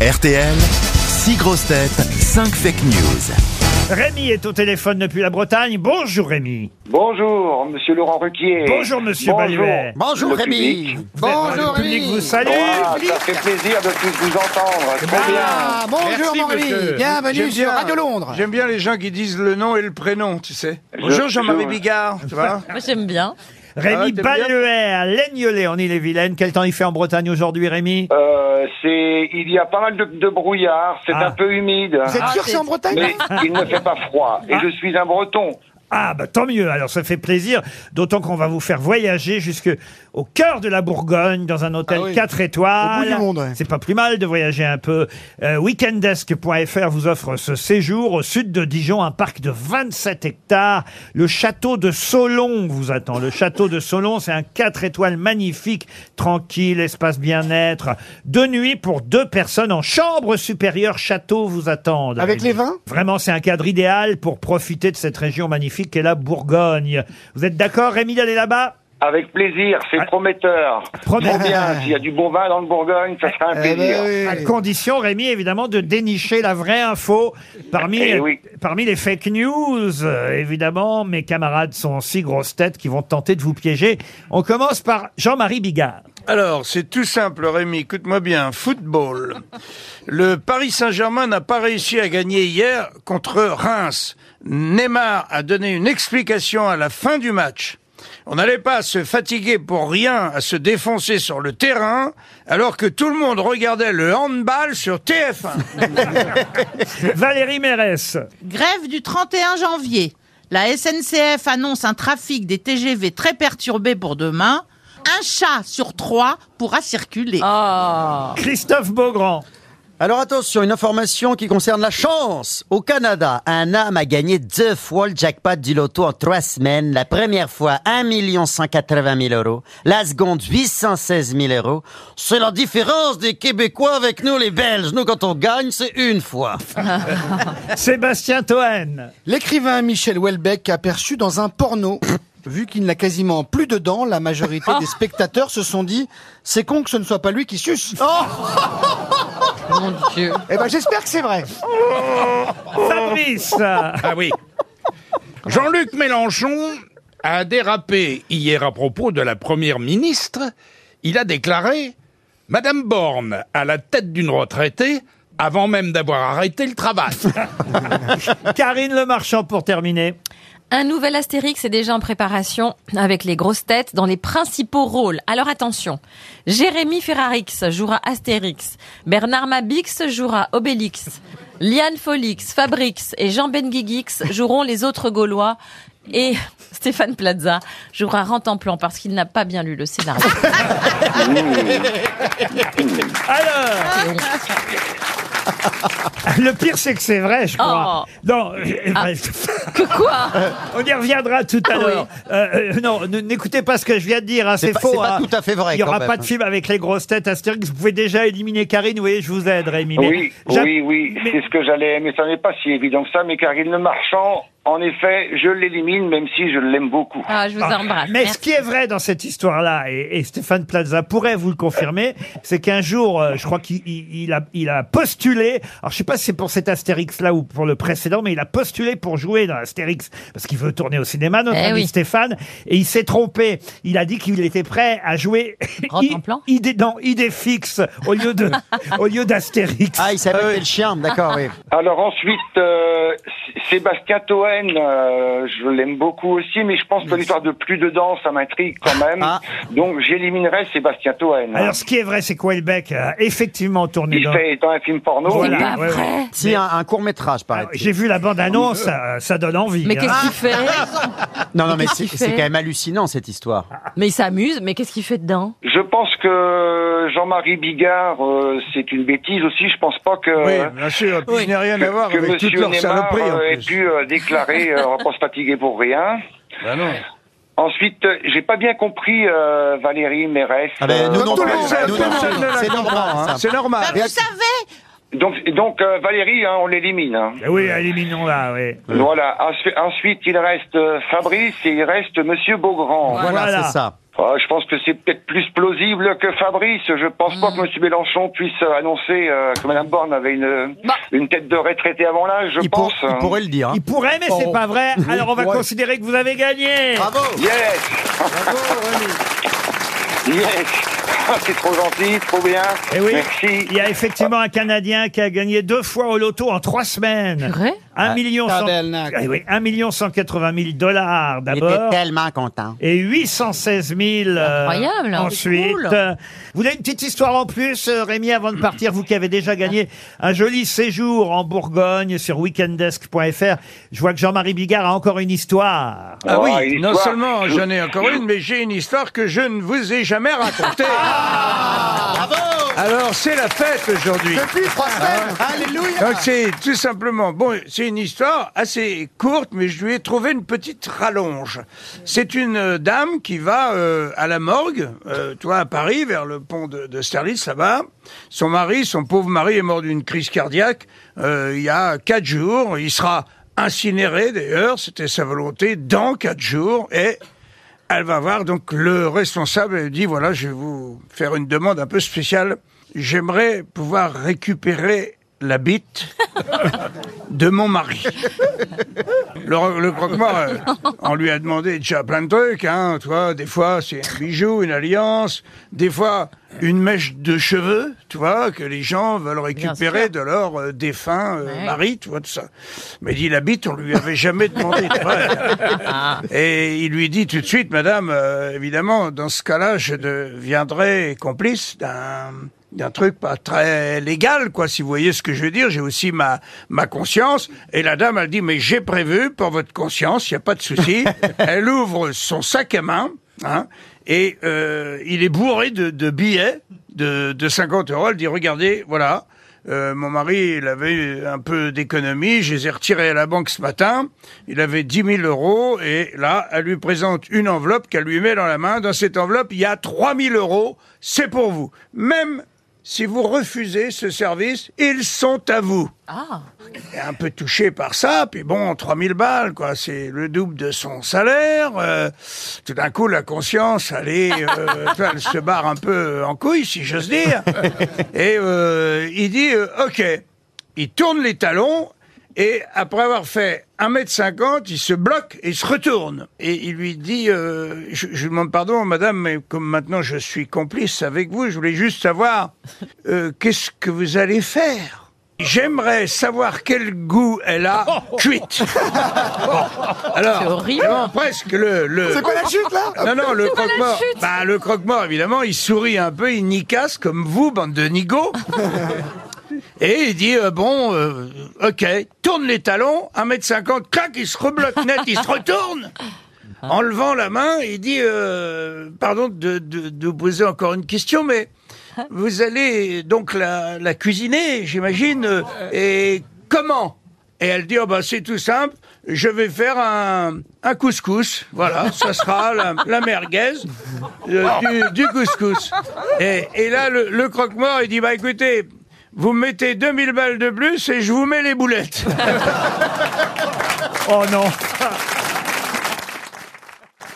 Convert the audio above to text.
RTL, 6 grosses têtes, 5 fake news. Rémi est au téléphone depuis la Bretagne. Bonjour Rémi. Bonjour, monsieur Laurent Ruquier. Bonjour monsieur Baluet. Bonjour Le Rémi. public. Bonjour Le public Rémi. vous salue. Ah, ça fait plaisir de tous vous entendre. Très bien. Ah, bonjour Merci, mon Rémi. Bienvenue J'aime sur bien- Radio Londres. J'aime bien les gens qui disent le nom et le prénom, tu sais. Bonjour Jean-Marie je- Bigard, tu vois. Moi, j'aime bien. Rémi Ah, t'aimes bien à Laignelet en Ille-et-Vilaine. Quel temps il fait en Bretagne aujourd'hui Rémi Euh, c'est, il y a pas mal de, de brouillard, c'est Ah. un peu humide, Vous êtes Ah, sûr que c'est- c'est en Bretagne mais il ne fait pas froid. Et je suis un breton. Ah bah tant mieux, alors ça fait plaisir, d'autant qu'on va vous faire voyager jusque au cœur de la Bourgogne dans un hôtel Ah oui. 4 étoiles. Au bout du monde, ouais. C'est pas plus mal de voyager un peu. Euh, Weekendesk.fr vous offre ce séjour au sud de Dijon, un parc de 27 hectares. Le château de Solon vous attend. Le château de Solon, c'est un 4 étoiles magnifique, tranquille, espace bien-être. Deux nuits pour deux personnes en chambre supérieure château vous attendent. Avec les vins? Vraiment, c'est un cadre idéal pour profiter de cette région magnifique qu'est la Bourgogne. Vous êtes d'accord, Rémi, d'aller là-bas Avec plaisir, c'est Ah. prometteur. Prometteur. Bien. S'il y a du bon vin dans le Bourgogne, ça sera un Eh plaisir. ben À condition, Rémi, évidemment, de dénicher la vraie info parmi, Eh oui. parmi les fake news. Euh, évidemment, mes camarades sont six grosses têtes qui vont tenter de vous piéger. On commence par Jean-Marie Bigard. Alors, c'est tout simple, Rémi, écoute-moi bien. Football. Le Paris Saint-Germain n'a pas réussi à gagner hier contre Reims. Neymar a donné une explication à la fin du match. On n'allait pas se fatiguer pour rien à se défoncer sur le terrain, alors que tout le monde regardait le handball sur TF1. Valérie Mérès. Grève du 31 janvier. La SNCF annonce un trafic des TGV très perturbé pour demain. Un chat sur trois pourra circuler. Christophe Beaugrand. Alors attention, une information qui concerne la chance. Au Canada, un homme a gagné deux fois le jackpot du loto en trois semaines. La première fois, 1 180 000 euros. La seconde, 816 000 euros. C'est la différence des Québécois avec nous, les Belges. Nous, quand on gagne, c'est une fois. Sébastien Toen. L'écrivain Michel Houellebecq aperçu dans un porno. Vu qu'il n'a quasiment plus de dents, la majorité des spectateurs se sont dit c'est con que ce ne soit pas lui qui suce. Mon Dieu. Eh ben j'espère que c'est vrai. Fabrice. Ah oui. Jean-Luc Mélenchon a dérapé hier à propos de la première ministre. Il a déclaré Madame Borne à la tête d'une retraitée avant même d'avoir arrêté le travail. Karine Le Marchand pour terminer. Un nouvel Astérix est déjà en préparation avec les grosses têtes dans les principaux rôles. Alors attention, Jérémy Ferrarix jouera Astérix, Bernard Mabix jouera Obélix, Liane Folix, Fabrix et Jean Benguigui joueront les autres Gaulois et Stéphane Plaza jouera Rentemplan parce qu'il n'a pas bien lu le scénario. Alors Le pire, c'est que c'est vrai, je crois. Oh. Non, euh, bref. que quoi On y reviendra tout à Ah l'heure. Euh, euh, non, ne- n'écoutez pas ce que je viens de dire, hein, c'est pas- faux. c'est pas hein. tout à fait vrai, Il n'y aura même. pas de film avec les grosses têtes Astérix. Vous pouvez déjà éliminer Karine. Vous voyez, je vous aide, Rémi. Mais Oui, j'a- oui, oui, mais- c'est ce que j'allais, mais ça n'est pas si évident que ça. Mais Karine Le Marchand, en effet, je l'élimine, même si je l'aime beaucoup. Ah, je vous embrasse. Mais ce qui est vrai dans cette histoire-là, et, et Stéphane Plaza pourrait vous le confirmer, c'est qu'un jour, euh, je crois qu'il il- il a, il a postulé, alors je sais pas si c'est pour cet Astérix-là ou pour le précédent, mais il a postulé pour jouer dans Astérix, parce qu'il veut tourner au cinéma, notre Eh ami oui. Stéphane, et il s'est trompé. Il a dit qu'il était prêt à jouer Rentemplan idée, non, idée fixe au lieu de, au lieu d'Astérix. Ah, il savait que c'était le chien, d'accord, oui. Alors ensuite, euh, S- Sébastien Euh, je l'aime beaucoup aussi, mais je pense que l'histoire de plus dedans, ça m'intrigue quand même. Ah. Donc j'éliminerai Sébastien Toen. Alors, ce qui est vrai, c'est qu'Houellebecq a effectivement tourné Il dans... fait dans un film porno. Voilà, pas ouais, ouais. Si, un, un court métrage, Ah, paraît J'ai vu la bande-annonce, ça, ça donne envie. Mais hein. qu'est-ce qu'il fait Non, non, mais c'est quand même hallucinant, cette histoire. Mais il s'amuse, mais qu'est-ce qu'il fait dedans? Je pense que Jean-Marie Bigard, euh, c'est une bêtise aussi. Je pense pas que Oui, bien sûr, puis je n'ai rien à voir que avec toute Monsieur leur Neymar euh, ait pu euh, déclarer euh, on va pas se fatiguer pour rien. Bah non. Ensuite, euh, j'ai pas bien compris euh, Valérie Mérès. Ah ben, nous Euh, non non ne la C'est normal, hein. C'est normal. Bah, vous savez, donc, donc euh, Valérie, hein, on l'élimine. hein. Eh Oui, éliminons-la, oui. Voilà. Ensuite, il reste euh, Fabrice et il reste Monsieur Beaugrand. Voilà, Voilà. c'est ça. Ah, je pense que c'est peut-être plus plausible que Fabrice. Je pense pas hmm. que M. Mélenchon puisse euh, annoncer euh, que Mme Borne avait une, bah. une tête de retraité avant l'âge, je il pense. Il pourrait le dire. Hein. Il pourrait, mais c'est oh. pas vrai. Alors on va considérer que vous avez gagné. Bravo. Yes. Bravo, oui. Yes. C'est trop gentil, trop bien. Et oui, Merci. Il y a effectivement un Canadien qui a gagné deux fois au loto en trois semaines. Vrai? 1 ah, ah million, cent- tabernacle. Ah oui, 1 million 180 000 dollars Il était tellement content. Et 816 000 euh, Incroyable, hein. ensuite. Euh, vous avez une petite histoire en plus, euh, Rémi, avant de partir, vous qui avez déjà gagné un joli séjour en Bourgogne sur weekendesk.fr. Je vois que Jean-Marie Bigard a encore une histoire. Ah oui, non seulement j'en ai encore une, mais j'ai une histoire que je ne vous ai jamais racontée. Bravo alors, c'est la fête aujourd'hui. Depuis trois semaines. Alléluia. Donc c'est tout simplement, bon, c'est une histoire assez courte, mais je lui ai trouvé une petite rallonge. C'est une euh, dame qui va euh, à la morgue, euh, toi à Paris, vers le pont de, de Sterlitz, là-bas. Son mari, son pauvre mari, est mort d'une crise cardiaque euh, il y a quatre jours. Il sera incinéré d'ailleurs, c'était sa volonté, dans quatre jours. Et elle va voir donc le responsable et dit voilà, je vais vous faire une demande un peu spéciale. J'aimerais pouvoir récupérer la bite de mon mari. Le, le croque-mort, euh, on lui a demandé déjà plein de trucs, hein, tu vois, des fois c'est un bijou, une alliance, des fois une mèche de cheveux, tu vois, que les gens veulent récupérer de leur euh, défunt euh, Ouais. mari, tu vois, tout ça. Mais dit la bite, on lui avait jamais demandé. tu vois. Et il lui dit tout de suite, madame, évidemment, dans ce cas-là, je deviendrai complice d'un d'un truc pas très légal, quoi, si vous voyez ce que je veux dire. J'ai aussi ma, ma conscience. Et la dame, elle dit, mais j'ai prévu pour votre conscience, il n'y a pas de souci. elle ouvre son sac à main, hein, et euh, il est bourré de, de billets de, de 50 euros. Elle dit, regardez, voilà, euh, mon mari, il avait un peu d'économie. Je les ai retirés à la banque ce matin. Il avait 10 000 euros. Et là, elle lui présente une enveloppe qu'elle lui met dans la main. Dans cette enveloppe, il y a 3 000 euros. C'est pour vous. Même si vous refusez ce service, ils sont à vous. Ah. Est un peu touché par ça, puis bon, 3000 balles, quoi, c'est le double de son salaire. euh, tout d'un coup, la conscience, elle, est, euh, elle se barre un peu en couille, si j'ose dire. Et euh, il dit, OK, il tourne les talons, et après avoir fait 1m50, il se bloque et il se retourne. Et il lui dit, euh, je, je lui demande pardon, madame, mais comme maintenant je suis complice avec vous, je voulais juste savoir, euh, qu'est-ce que vous allez faire? J'aimerais savoir quel goût elle a cuite. Bon, alors, C'est horrible. vraiment, presque le... le... C'est quoi la chute là? Non, non, le croque-mort. Bah, le croque-mort, évidemment, il sourit un peu, il nicasse comme vous, bande de nigauds. Et il dit, euh, bon, euh, ok, tourne les talons, 1m50, clac, il se rebloque net, il se retourne. En levant la main, il dit, euh, pardon de, de, de vous poser encore une question, mais vous allez donc la, la cuisiner, j'imagine, et comment? Et elle dit, oh bah, c'est tout simple, je vais faire un, un couscous, voilà, ça sera la, la merguez euh, du, du couscous. Et, et là, le, le croque-mort, il dit, bah écoutez, vous me mettez 2000 balles de plus et je vous mets les boulettes. Oh non